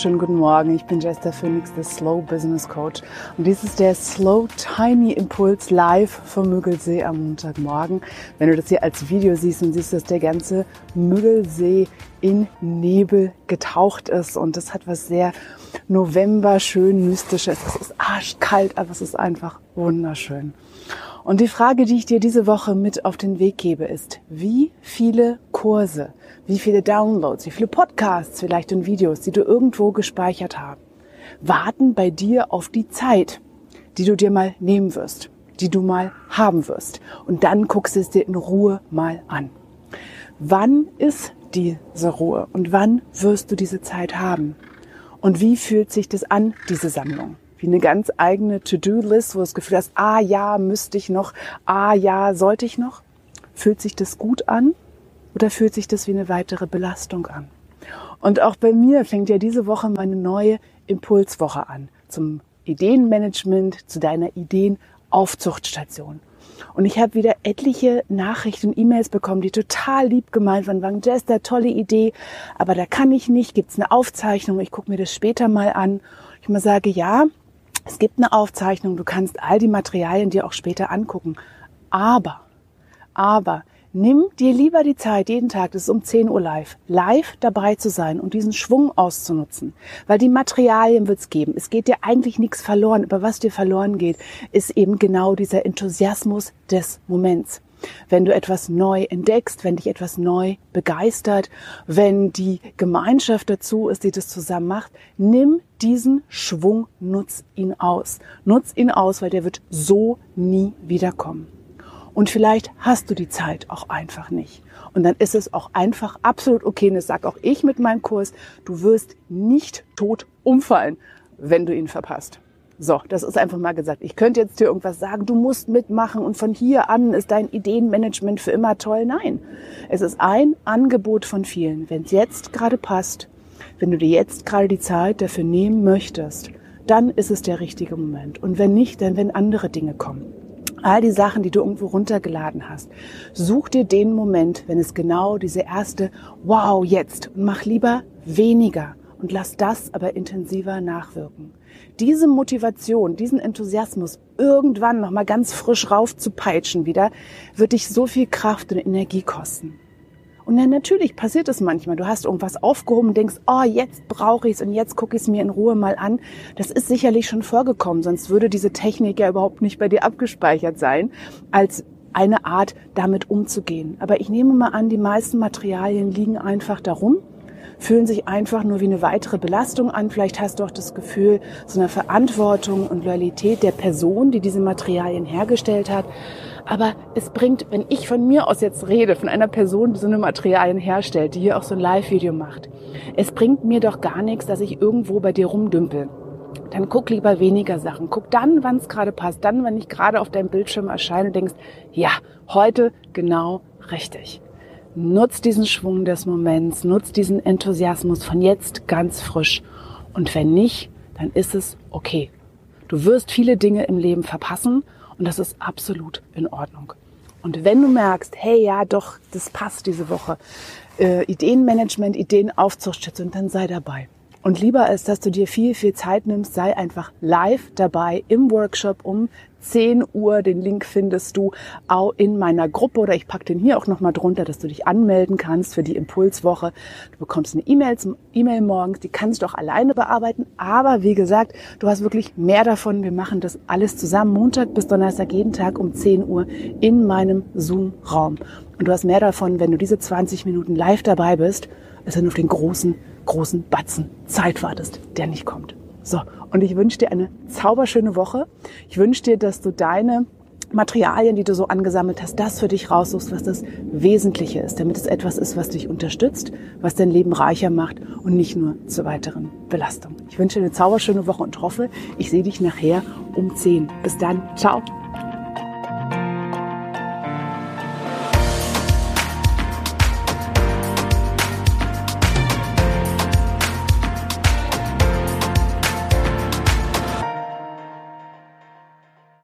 Schönen guten Morgen, ich bin Jester Phoenix, der Slow Business Coach. Und dies ist der Slow Tiny Impuls live vom Müggelsee am Montagmorgen. Wenn du das hier als Video siehst, dann siehst du, dass der ganze Müggelsee in Nebel getaucht ist. Und das hat was sehr November schön mystisches. Es ist arschkalt, aber es ist einfach wunderschön. Und die Frage, die ich dir diese Woche mit auf den Weg gebe, ist, wie viele Kurse, wie viele Downloads, wie viele Podcasts vielleicht und Videos, die du irgendwo gespeichert hast, warten bei dir auf die Zeit, die du dir mal nehmen wirst, die du mal haben wirst. Und dann guckst du es dir in Ruhe mal an. Wann ist diese Ruhe und wann wirst du diese Zeit haben? Und wie fühlt sich das an, diese Sammlung? wie eine ganz eigene To-Do-List, wo du das Gefühl hast, ah ja, müsste ich noch, ah ja, sollte ich noch? Fühlt sich das gut an oder fühlt sich das wie eine weitere Belastung an? Und auch bei mir fängt ja diese Woche meine neue Impulswoche an zum Ideenmanagement, zu deiner Ideenaufzuchtstation. Und ich habe wieder etliche Nachrichten und E-Mails bekommen, die total lieb gemeint waren, waren Jester, tolle Idee, aber da kann ich nicht, gibt's eine Aufzeichnung, ich gucke mir das später mal an. Ich mal sage, ja, es gibt eine Aufzeichnung, du kannst all die Materialien dir auch später angucken. Aber, aber, nimm dir lieber die Zeit, jeden Tag, das ist um 10 Uhr live, live dabei zu sein und diesen Schwung auszunutzen. Weil die Materialien wird es geben. Es geht dir eigentlich nichts verloren, aber was dir verloren geht, ist eben genau dieser Enthusiasmus des Moments wenn du etwas neu entdeckst, wenn dich etwas neu begeistert, wenn die Gemeinschaft dazu ist, die das zusammen macht, nimm diesen Schwung, nutz ihn aus. Nutz ihn aus, weil der wird so nie wiederkommen. Und vielleicht hast du die Zeit auch einfach nicht. Und dann ist es auch einfach absolut okay. Und das sage auch ich mit meinem Kurs. Du wirst nicht tot umfallen, wenn du ihn verpasst. So, das ist einfach mal gesagt. Ich könnte jetzt dir irgendwas sagen, du musst mitmachen und von hier an ist dein Ideenmanagement für immer toll. Nein, es ist ein Angebot von vielen. Wenn es jetzt gerade passt, wenn du dir jetzt gerade die Zeit dafür nehmen möchtest, dann ist es der richtige Moment. Und wenn nicht, dann wenn andere Dinge kommen. All die Sachen, die du irgendwo runtergeladen hast. Such dir den Moment, wenn es genau diese erste Wow jetzt und mach lieber weniger und lass das aber intensiver nachwirken. Diese Motivation, diesen Enthusiasmus irgendwann nochmal ganz frisch raufzupeitschen wieder, wird dich so viel Kraft und Energie kosten. Und dann natürlich passiert es manchmal. Du hast irgendwas aufgehoben denkst, oh, jetzt brauche ich es und jetzt gucke ich es mir in Ruhe mal an. Das ist sicherlich schon vorgekommen, sonst würde diese Technik ja überhaupt nicht bei dir abgespeichert sein, als eine Art, damit umzugehen. Aber ich nehme mal an, die meisten Materialien liegen einfach darum fühlen sich einfach nur wie eine weitere Belastung an. Vielleicht hast du auch das Gefühl, so eine Verantwortung und Loyalität der Person, die diese Materialien hergestellt hat. Aber es bringt, wenn ich von mir aus jetzt rede, von einer Person, die so eine Materialien herstellt, die hier auch so ein Live-Video macht, es bringt mir doch gar nichts, dass ich irgendwo bei dir rumdümpel. Dann guck lieber weniger Sachen. Guck dann, wann es gerade passt. Dann, wenn ich gerade auf deinem Bildschirm erscheine denkst, ja, heute genau richtig. Nutz diesen Schwung des Moments, nutz diesen Enthusiasmus von jetzt ganz frisch. Und wenn nicht, dann ist es okay. Du wirst viele Dinge im Leben verpassen und das ist absolut in Ordnung. Und wenn du merkst, hey, ja, doch, das passt diese Woche, äh, Ideenmanagement, Ideenaufzuchtstation, dann sei dabei. Und lieber als dass du dir viel, viel Zeit nimmst, sei einfach live dabei im Workshop um 10 Uhr. Den Link findest du auch in meiner Gruppe oder ich packe den hier auch nochmal drunter, dass du dich anmelden kannst für die Impulswoche. Du bekommst eine E-Mail zum E-Mail morgens, die kannst du auch alleine bearbeiten. Aber wie gesagt, du hast wirklich mehr davon. Wir machen das alles zusammen, Montag bis Donnerstag, jeden Tag um 10 Uhr in meinem Zoom-Raum. Und du hast mehr davon, wenn du diese 20 Minuten live dabei bist, als wenn du auf den großen großen Batzen Zeit wartest, der nicht kommt. So, und ich wünsche dir eine zauberschöne Woche. Ich wünsche dir, dass du deine Materialien, die du so angesammelt hast, das für dich raussuchst, was das Wesentliche ist, damit es etwas ist, was dich unterstützt, was dein Leben reicher macht und nicht nur zur weiteren Belastung. Ich wünsche dir eine zauberschöne Woche und hoffe, ich sehe dich nachher um 10. Bis dann. Ciao.